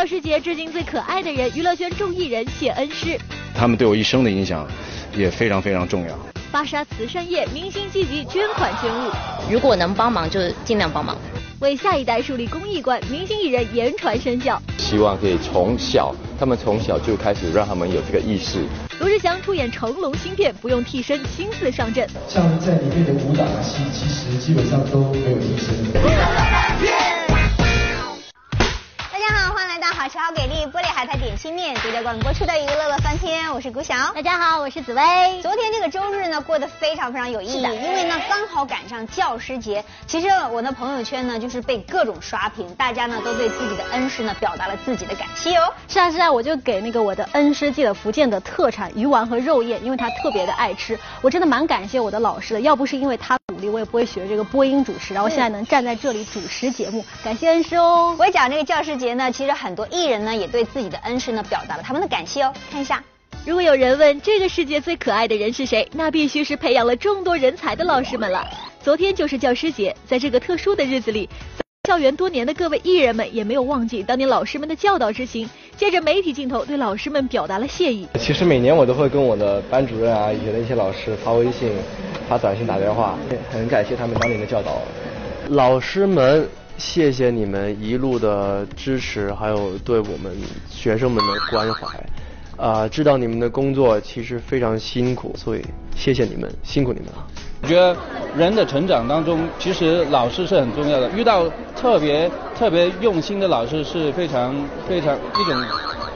教师节致敬最可爱的人，娱乐圈众艺人谢恩师。他们对我一生的影响也非常非常重要。芭莎慈善夜，明星积极捐款捐物，如果能帮忙就尽量帮忙。为下一代树立公益观，明星艺人言传身教。希望可以从小，他们从小就开始让他们有这个意识。罗志祥出演成龙新片，不用替身，亲自上阵。像在里面的武打戏，其实基本上都没有替身。超给力，不。海苔点心面，独家冠播出的娱乐乐翻天，我是古晓。大家好，我是紫薇。昨天这个周日呢，过得非常非常有意义，因为呢刚好赶上教师节。其实我的朋友圈呢，就是被各种刷屏，大家呢都对自己的恩师呢表达了自己的感谢哦。是啊是啊，我就给那个我的恩师寄了福建的特产鱼丸和肉燕，因为他特别的爱吃。我真的蛮感谢我的老师的，要不是因为他努力，我也不会学这个播音主持，然后现在能站在这里主持节目，感谢恩师哦。我讲这个教师节呢，其实很多。艺人呢也对自己的恩师呢表达了他们的感谢哦，看一下。如果有人问这个世界最可爱的人是谁，那必须是培养了众多人才的老师们了。昨天就是教师节，在这个特殊的日子里，校园多年的各位艺人们也没有忘记当年老师们的教导之情，借着媒体镜头对老师们表达了谢意。其实每年我都会跟我的班主任啊以前的一些老师发微信、发短信、打电话，很感谢他们当年的教导。老师们。谢谢你们一路的支持，还有对我们学生们的关怀，啊，知道你们的工作其实非常辛苦，所以谢谢你们，辛苦你们了。我觉得人的成长当中，其实老师是很重要的，遇到特别特别用心的老师是非常非常一种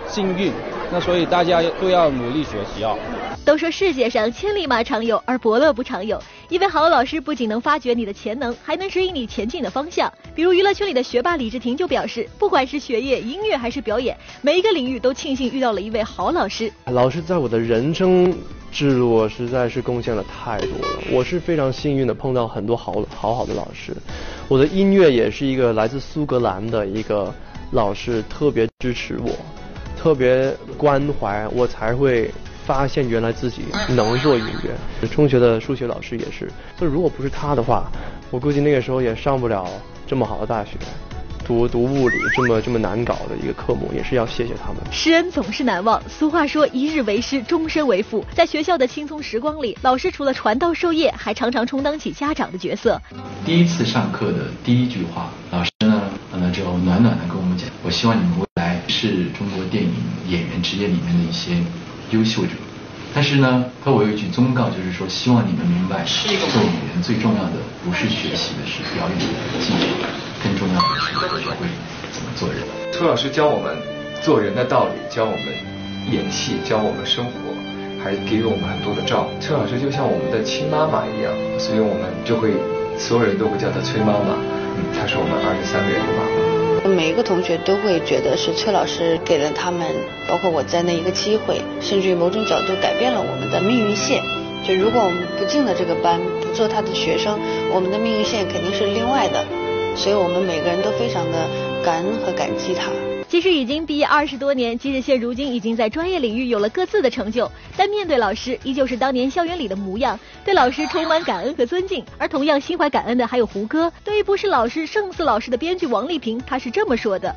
幸运，那所以大家都要努力学习哦。都说世界上千里马常有，而伯乐不常有。一位好的老师不仅能发掘你的潜能，还能指引你前进的方向。比如娱乐圈里的学霸李治廷就表示，不管是学业、音乐还是表演，每一个领域都庆幸遇到了一位好老师。老师在我的人生之路实在是贡献了太多了，我是非常幸运的碰到很多好好好的老师。我的音乐也是一个来自苏格兰的一个老师，特别支持我，特别关怀我，才会。发现原来自己能做音乐。中学的数学老师也是，就如果不是他的话，我估计那个时候也上不了这么好的大学，读读物理这么这么难搞的一个科目，也是要谢谢他们。师恩总是难忘。俗话说，一日为师，终身为父。在学校的青葱时光里，老师除了传道授业，还常常充当起家长的角色。第一次上课的第一句话，老师呢，呢就暖暖的跟我们讲：我希望你们未来是中国电影演员职业里面的一些。优秀者，但是呢，他我有一句忠告，就是说，希望你们明白，做演员最重要的不是学习的，是表演的技术，更重要的是学会怎么做人。崔老师教我们做人的道理，教我们演戏，教我们生活，还给我们很多的照。崔老师就像我们的亲妈妈一样，所以我们就会所有人都会叫她崔妈妈。嗯，她是我们二十三个人。每一个同学都会觉得是崔老师给了他们，包括我在内一个机会，甚至于某种角度改变了我们的命运线。就如果我们不进了这个班，不做他的学生，我们的命运线肯定是另外的。所以我们每个人都非常的感恩和感激他。即使已经毕业二十多年，即使现如今已经在专业领域有了各自的成就，但面对老师依旧是当年校园里的模样，对老师充满感恩和尊敬。而同样心怀感恩的还有胡歌。对于不是老师胜似老师的编剧王丽萍，他是这么说的：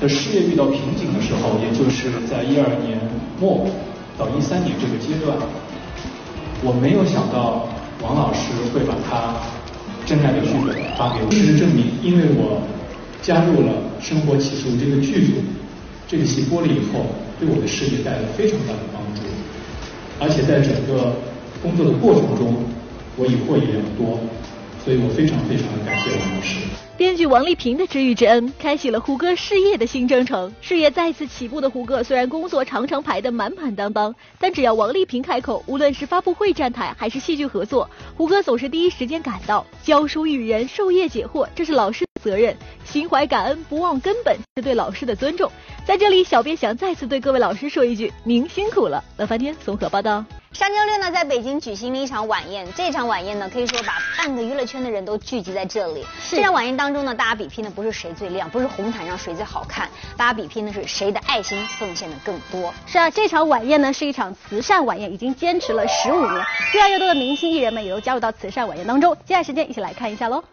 的事业遇到瓶颈的时候，也就是在一二年末到一三年这个阶段，我没有想到王老师会把他真爱的剧本发给我。事实证明，因为我。加入了《生活起诉》这个剧组，这个戏播了以后，对我的事业带来非常大的帮助，而且在整个工作的过程中，我以获益良多，所以我非常非常的感谢王老师。编剧王丽萍的知遇之恩，开启了胡歌事业的新征程。事业再次起步的胡歌，虽然工作常常排得满满当当，但只要王丽萍开口，无论是发布会站台还是戏剧合作，胡歌总是第一时间赶到，教书育人，授业解惑，这是老师。责任，心怀感恩，不忘根本，是对老师的尊重。在这里，小编想再次对各位老师说一句：您辛苦了。乐翻天综合报道。上周六呢，在北京举行了一场晚宴，这场晚宴呢，可以说把半个娱乐圈的人都聚集在这里。这场晚宴当中呢，大家比拼的不是谁最亮，不是红毯上谁最好看，大家比拼的是谁的爱心奉献的更多。是啊，这场晚宴呢，是一场慈善晚宴，已经坚持了十五年，越来越多的明星艺人们也都加入到慈善晚宴当中。接下来时间，一起来看一下喽。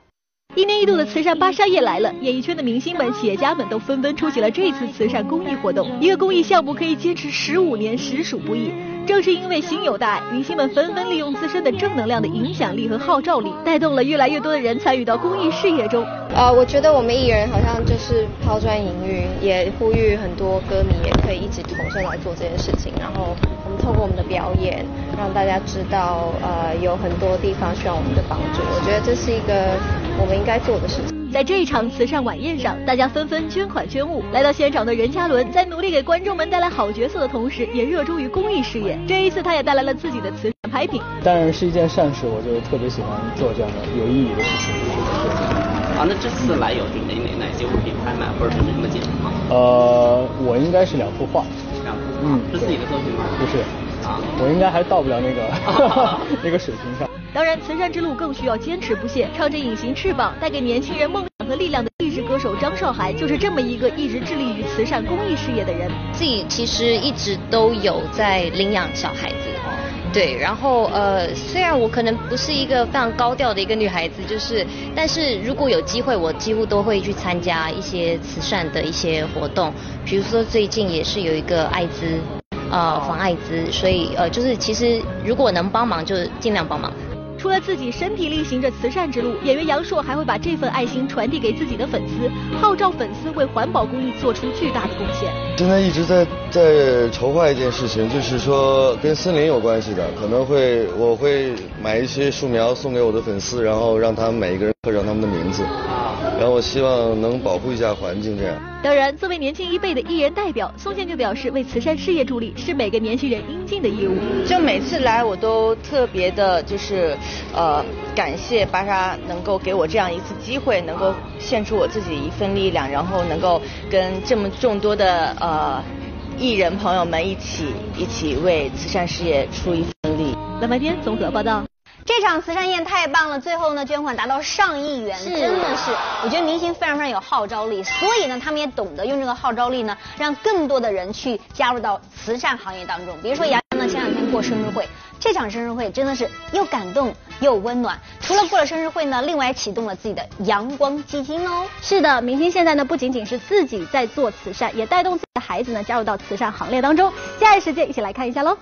一年一度的慈善芭莎夜来了，演艺圈的明星们、企业家们都纷纷出席了这次慈善公益活动。一个公益项目可以坚持十五年，实属不易。正是因为心有大爱，明星们纷纷利用自身的正能量的影响力和号召力，带动了越来越多的人参与到公益事业中。呃，我觉得我们艺人好像就是抛砖引玉，也呼吁很多歌迷也可以一起投身来做这件事情。然后我们透过我们的表演，让大家知道，呃，有很多地方需要我们的帮助。我觉得这是一个我们应该做的事情。在这一场慈善晚宴上，大家纷纷捐款捐物。来到现场的任嘉伦，在努力给观众们带来好角色的同时，也热衷于公益事业。这一次，他也带来了自己的慈善拍品。当然是一件善事，我就特别喜欢做这样的有意义的事情。啊，那这次来有准备哪哪些物品拍卖，或者是什么节目吗？呃，我应该是两幅画。两幅？嗯，是自己的作品吗？不是。啊，我应该还到不了那个那个水平上。当然，慈善之路更需要坚持不懈。唱着《隐形翅膀》，带给年轻人梦想和力量的励志歌手张韶涵，就是这么一个一直致力于慈善公益事业的人。自己其实一直都有在领养小孩子，对。然后呃，虽然我可能不是一个非常高调的一个女孩子，就是，但是如果有机会，我几乎都会去参加一些慈善的一些活动。比如说最近也是有一个艾滋，呃，防艾滋，所以呃，就是其实如果能帮忙，就尽量帮忙。除了自己身体力行着慈善之路，演员杨烁还会把这份爱心传递给自己的粉丝，号召粉丝为环保公益做出巨大的贡献。现在一直在在筹划一件事情，就是说跟森林有关系的，可能会我会买一些树苗送给我的粉丝，然后让他们每一个人刻上他们的名字。然后我希望能保护一下环境，这样。当然，作为年轻一辈的艺人代表，宋茜就表示，为慈善事业助力是每个年轻人应尽的义务。就每次来，我都特别的，就是呃，感谢芭莎能够给我这样一次机会，能够献出我自己一份力量，然后能够跟这么众多的呃艺人朋友们一起一起为慈善事业出一份力。蓝白天综合报道。这场慈善宴太棒了，最后呢捐款达到上亿元，真的是，我觉得明星非常非常有号召力，所以呢他们也懂得用这个号召力呢，让更多的人去加入到慈善行业当中。比如说杨洋呢前两天过生日会，这场生日会真的是又感动又温暖。除了过了生日会呢，另外启动了自己的阳光基金哦。是的，明星现在呢不仅仅是自己在做慈善，也带动自己的孩子呢加入到慈善行列当中。接下来时间一起来看一下喽。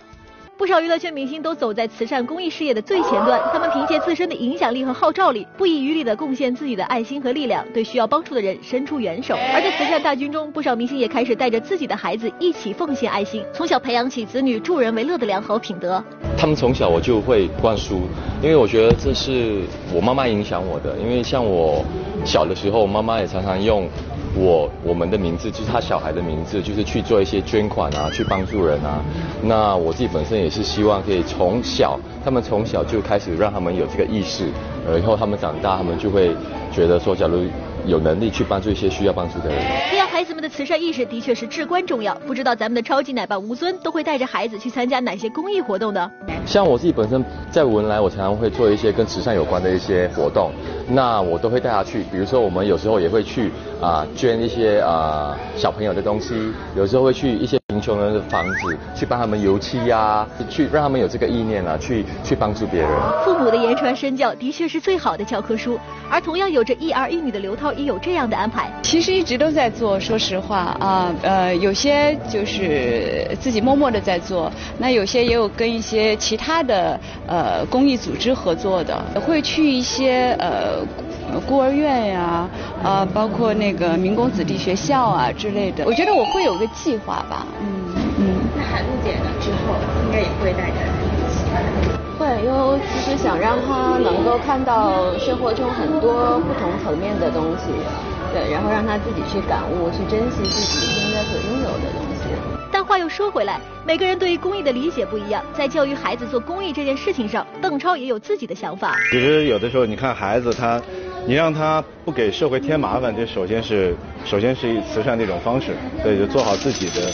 不少娱乐圈明星都走在慈善公益事业的最前端，他们凭借自身的影响力和号召力，不遗余力地贡献自己的爱心和力量，对需要帮助的人伸出援手。而在慈善大军中，不少明星也开始带着自己的孩子一起奉献爱心，从小培养起子女助人为乐的良好品德。他们从小我就会灌输，因为我觉得这是我妈妈影响我的。因为像我小的时候，妈妈也常常用。我我们的名字就是他小孩的名字，就是去做一些捐款啊，去帮助人啊。那我自己本身也是希望可以从小，他们从小就开始让他们有这个意识，呃，以后他们长大，他们就会觉得说，假如有能力去帮助一些需要帮助的人。培养孩子们的慈善意识的确是至关重要。不知道咱们的超级奶爸吴尊都会带着孩子去参加哪些公益活动呢？像我自己本身在文莱，我常常会做一些跟慈善有关的一些活动，那我都会带他去。比如说，我们有时候也会去啊捐一些啊小朋友的东西，有时候会去一些。贫穷人的房子，去帮他们油漆呀，去让他们有这个意念啊，去 去帮助别人。父母的言传身教的确是最好的教科书，而同样有着一儿一女的刘涛也有这样的安排。其实一直都在做，说实话啊，呃，有些就是自己默默的在做，那有些也有跟一些其他的呃公益组织合作的，会去一些呃。孤儿院呀，啊，包括那个民工子弟学校啊之类的，我觉得我会有个计划吧，嗯嗯。那海陆姐呢？之后应该也会带着一起。会，因为其实想让他能够看到生活中很多不同层面的东西，对，然后让他自己去感悟，去珍惜自己现在所拥有的东西。又说回来，每个人对于公益的理解不一样，在教育孩子做公益这件事情上，邓超也有自己的想法。其实有的时候，你看孩子他。你让他不给社会添麻烦，这首先是首先是以慈善的一种方式，对就做好自己的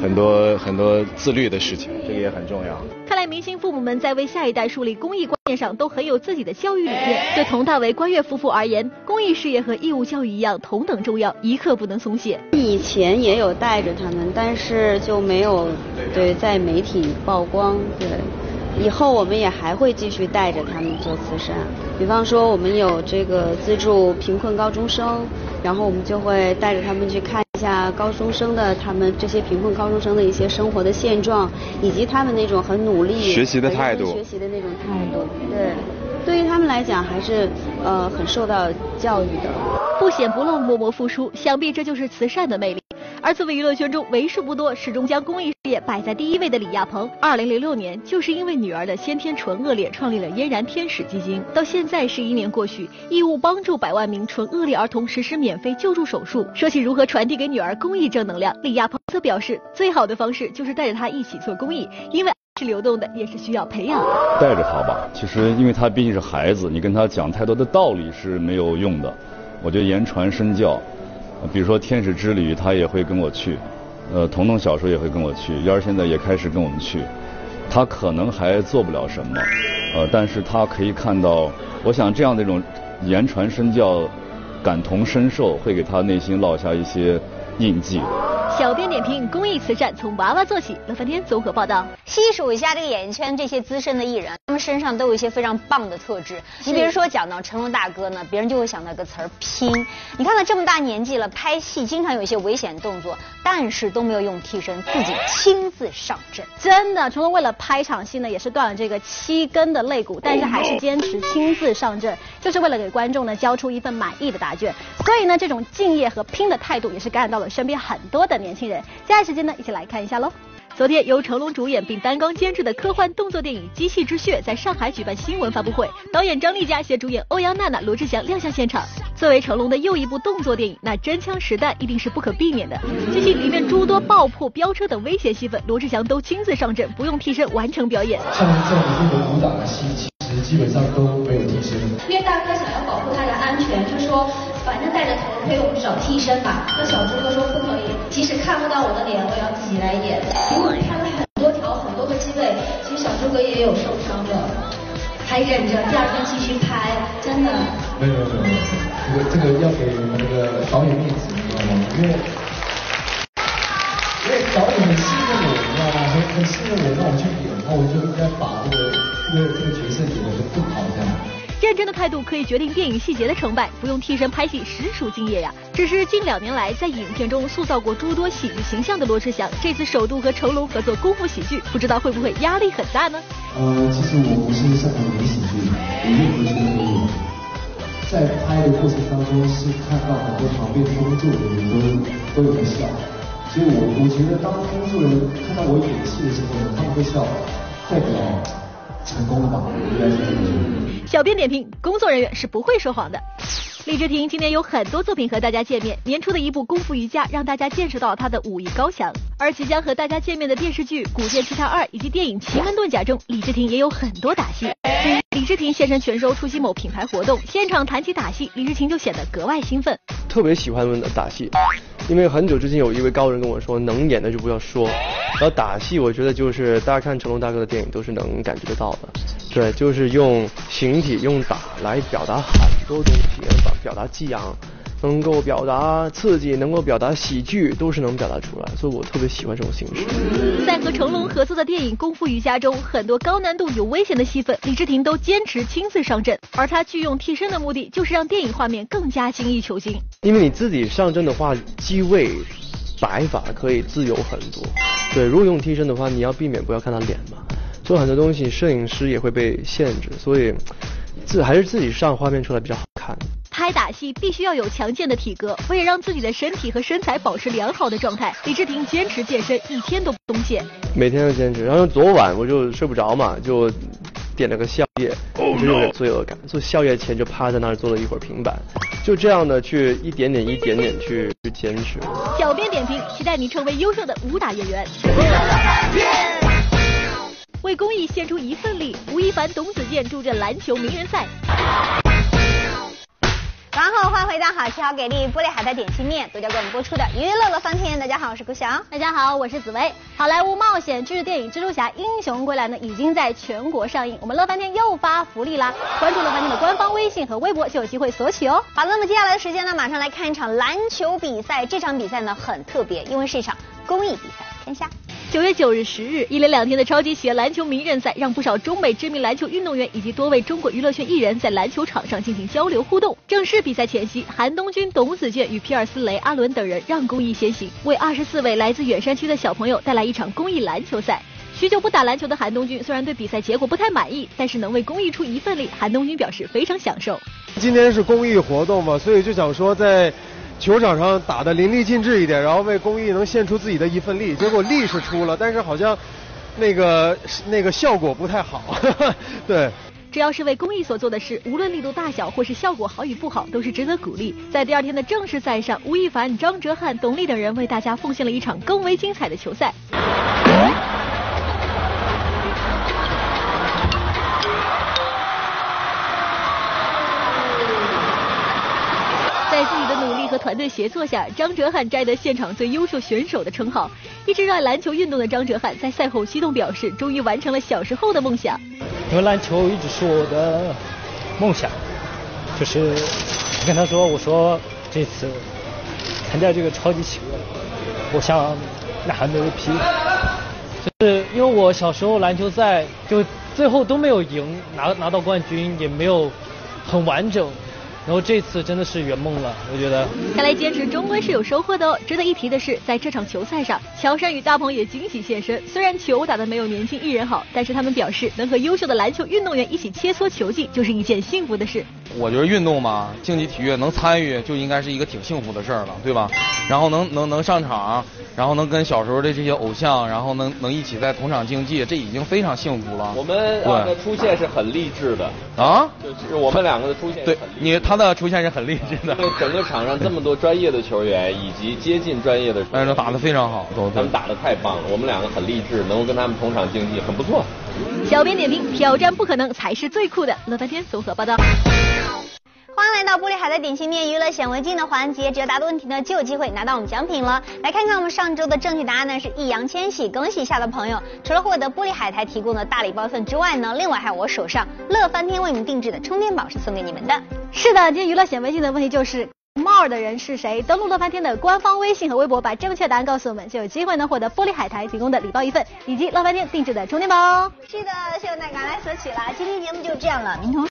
很多很多自律的事情，这个也很重要。看来明星父母们在为下一代树立公益观念上都很有自己的教育理念。对佟大为、关悦夫妇而言，公益事业和义务教育一样同等重要，一刻不能松懈。以前也有带着他们，但是就没有对在媒体曝光，对。以后我们也还会继续带着他们做慈善，比方说我们有这个资助贫困高中生，然后我们就会带着他们去看一下高中生的他们这些贫困高中生的一些生活的现状，以及他们那种很努力学习的态度，学习的那种态度，对。对于他们来讲，还是呃很受到教育的。不显不露，默默付出，想必这就是慈善的魅力。而作为娱乐圈中为数不多始终将公益事业摆在第一位的李亚鹏，二零零六年就是因为女儿的先天唇腭裂，创立了嫣然天使基金。到现在十一年过去，义务帮助百万名唇腭裂儿童实施免费救助手术。说起如何传递给女儿公益正能量，李亚鹏则表示，最好的方式就是带着她一起做公益，因为。是流动的，也是需要培养。带着他吧，其实因为他毕竟是孩子，你跟他讲太多的道理是没有用的。我觉得言传身教，比如说天使之旅，他也会跟我去。呃，彤彤小时候也会跟我去，幺儿现在也开始跟我们去。他可能还做不了什么，呃，但是他可以看到，我想这样的一种言传身教、感同身受，会给他内心烙下一些印记。小编点评：公益慈善从娃娃做起。乐翻天综合报道。细数一下这个演艺圈这些资深的艺人，他们身上都有一些非常棒的特质。你比如说讲到成龙大哥呢，别人就会想到一个词儿拼。你看他这么大年纪了，拍戏经常有一些危险动作，但是都没有用替身，自己亲自上阵。真的，成龙为了拍场戏呢，也是断了这个七根的肋骨，但是还是坚持亲自上阵，就是为了给观众呢交出一份满意的答卷。所以呢，这种敬业和拼的态度，也是感染到了身边很多的。年轻人，接下来时间呢，一起来看一下喽。昨天由成龙主演并担纲监制的科幻动作电影《机器之血》在上海举办新闻发布会，导演张丽佳携主演欧阳娜娜、罗志祥亮相现场。作为成龙的又一部动作电影，那真枪实弹一定是不可避免的。据悉里面诸多爆破、飙车等危险戏份，罗志祥都亲自上阵，不用替身完成表演。像这样一个武打的戏，其实基本上都因为大哥想要保护他的安全，就说。反正戴着头盔，我们找替身吧。那小猪哥说不可以，即使看不到我的脸，我也要自己来演。因为拍了很多条很多个机位，其实小猪哥也有受伤的，还忍着第二天继续拍，真的。没有没有没有，这个这个要给那个导演面子，你知道吗？因为因为导演很信任我，你知道吗？很很信任我，让我去演，然后我就应该把这个这个这个角色演得更好，这样。真的态度可以决定电影细节的成败，不用替身拍戏实属敬业呀。只是近两年来在影片中塑造过诸多喜剧形象的罗志祥，这次首度和成龙合作功夫喜剧，不知道会不会压力很大呢？呃，其实我不是擅长演喜剧，我任何戏都可以。在拍的过程当中是看到很多旁边工作的人都都有在笑，所以我我觉得当工作人员看到我演戏的时候呢，他们会笑，代表。成功了吧？小编点评：工作人员是不会说谎的。李治廷今年有很多作品和大家见面，年初的一部《功夫瑜伽》让大家见识到他的武艺高强，而即将和大家见面的电视剧《古剑奇谭二》以及电影《奇门遁甲》中，李治廷也有很多打戏。李治廷现身全收出席某品牌活动，现场谈起打戏，李治廷就显得格外兴奋。特别喜欢的打戏，因为很久之前有一位高人跟我说，能演的就不要说。然后打戏，我觉得就是大家看成龙大哥的电影都是能感觉得到的，对，就是用形体用打来表达很多东西，表表达激昂，能够表达刺激，能够表达喜剧，都是能表达出来，所以我特别喜欢这种形式。在和成龙合作的电影《功夫瑜伽》中，很多高难度有危险的戏份，李治廷都坚持亲自上阵，而他拒用替身的目的，就是让电影画面更加精益求精。因为你自己上阵的话，机位。摆法可以自由很多，对，如果用替身的话，你要避免不要看他脸嘛，做很多东西，摄影师也会被限制，所以自还是自己上画面出来比较好看。拍打戏必须要有强健的体格，为了让自己的身体和身材保持良好的状态，李治廷坚持健身一天都不松懈。每天都坚持，然后昨晚我就睡不着嘛，就。点了个宵夜，就有点罪恶感。做宵夜前就趴在那儿做了一会儿平板，就这样的去一点点、一点点去去坚持。小编点评：期待你成为优秀的武打演员。为公益献出一份力，吴亦凡、董子健助阵篮球名人赛。然后欢迎回到好吃好给力玻璃海苔点心面独家为我们播出的娱乐乐翻天。大家好，我是顾翔。大家好，我是紫薇。好莱坞冒险剧电影《蜘蛛侠：英雄归来》呢，已经在全国上映。我们乐翻天又发福利啦！关注乐翻天的官方微信和微博就有机会索取哦。好了，那么接下来的时间呢，马上来看一场篮球比赛。这场比赛呢很特别，因为是一场公益比赛。看一下。九月九日、十日，一连两天的超级企业篮球名人赛，让不少中美知名篮球运动员以及多位中国娱乐圈艺人，在篮球场上进行交流互动。正式比赛前夕，韩东君、董子健与皮尔斯雷、阿伦等人让公益先行，为二十四位来自远山区的小朋友带来一场公益篮球赛。许久不打篮球的韩东君，虽然对比赛结果不太满意，但是能为公益出一份力，韩东君表示非常享受。今天是公益活动嘛，所以就想说在。球场上打的淋漓尽致一点，然后为公益能献出自己的一份力，结果力是出了，但是好像那个那个效果不太好。对，只要是为公益所做的事，无论力度大小或是效果好与不好，都是值得鼓励。在第二天的正式赛上，吴亦凡、张哲瀚、董力等人为大家奉献了一场更为精彩的球赛。团队协作下，张哲瀚摘得现场最优秀选手的称号。一直热爱篮球运动的张哲瀚在赛后激动表示，终于完成了小时候的梦想。因为篮球一直是我的梦想，就是我跟他说，我说这次参加这个超级企鹅，我想拿 MVP。就是因为我小时候篮球赛就最后都没有赢，拿拿到冠军也没有很完整。然后这次真的是圆梦了，我觉得。看来坚持终归是有收获的哦。值得一提的是，在这场球赛上，乔杉与大鹏也惊喜现身。虽然球打得没有年轻艺人好，但是他们表示，能和优秀的篮球运动员一起切磋球技，就是一件幸福的事。我觉得运动嘛，竞技体育能参与就应该是一个挺幸福的事儿了，对吧？然后能能能上场，然后能跟小时候的这些偶像，然后能能一起在同场竞技，这已经非常幸福了。我们的出现是很励志的啊，就是我们两个的出现。对你他的出现是很励志的。整个场上这么多专业的球员以及接近专业的，但是打得非常好，他们打得太棒了。我们两个很励志，能够跟他们同场竞技，很不错。小编点评：挑战不可能才是最酷的。乐翻天综合报道。欢迎来到玻璃海的点心面娱乐显微镜的环节，只要答对问题呢，就有机会拿到我们奖品了。来看看我们上周的正确答案呢是易烊千玺，恭喜一下的朋友，除了获得玻璃海苔提供的大礼包份之外呢，另外还有我手上乐翻天为你们定制的充电宝是送给你们的。是的，今天娱乐显微镜的问题就是帽的人是谁？登录乐翻天的官方微信和微博，把正确答案告诉我们，就有机会呢获得玻璃海苔提供的礼包一份，以及乐翻天定制的充电宝。是的，谢谢大家来索取了。今天节目就这样了，明同。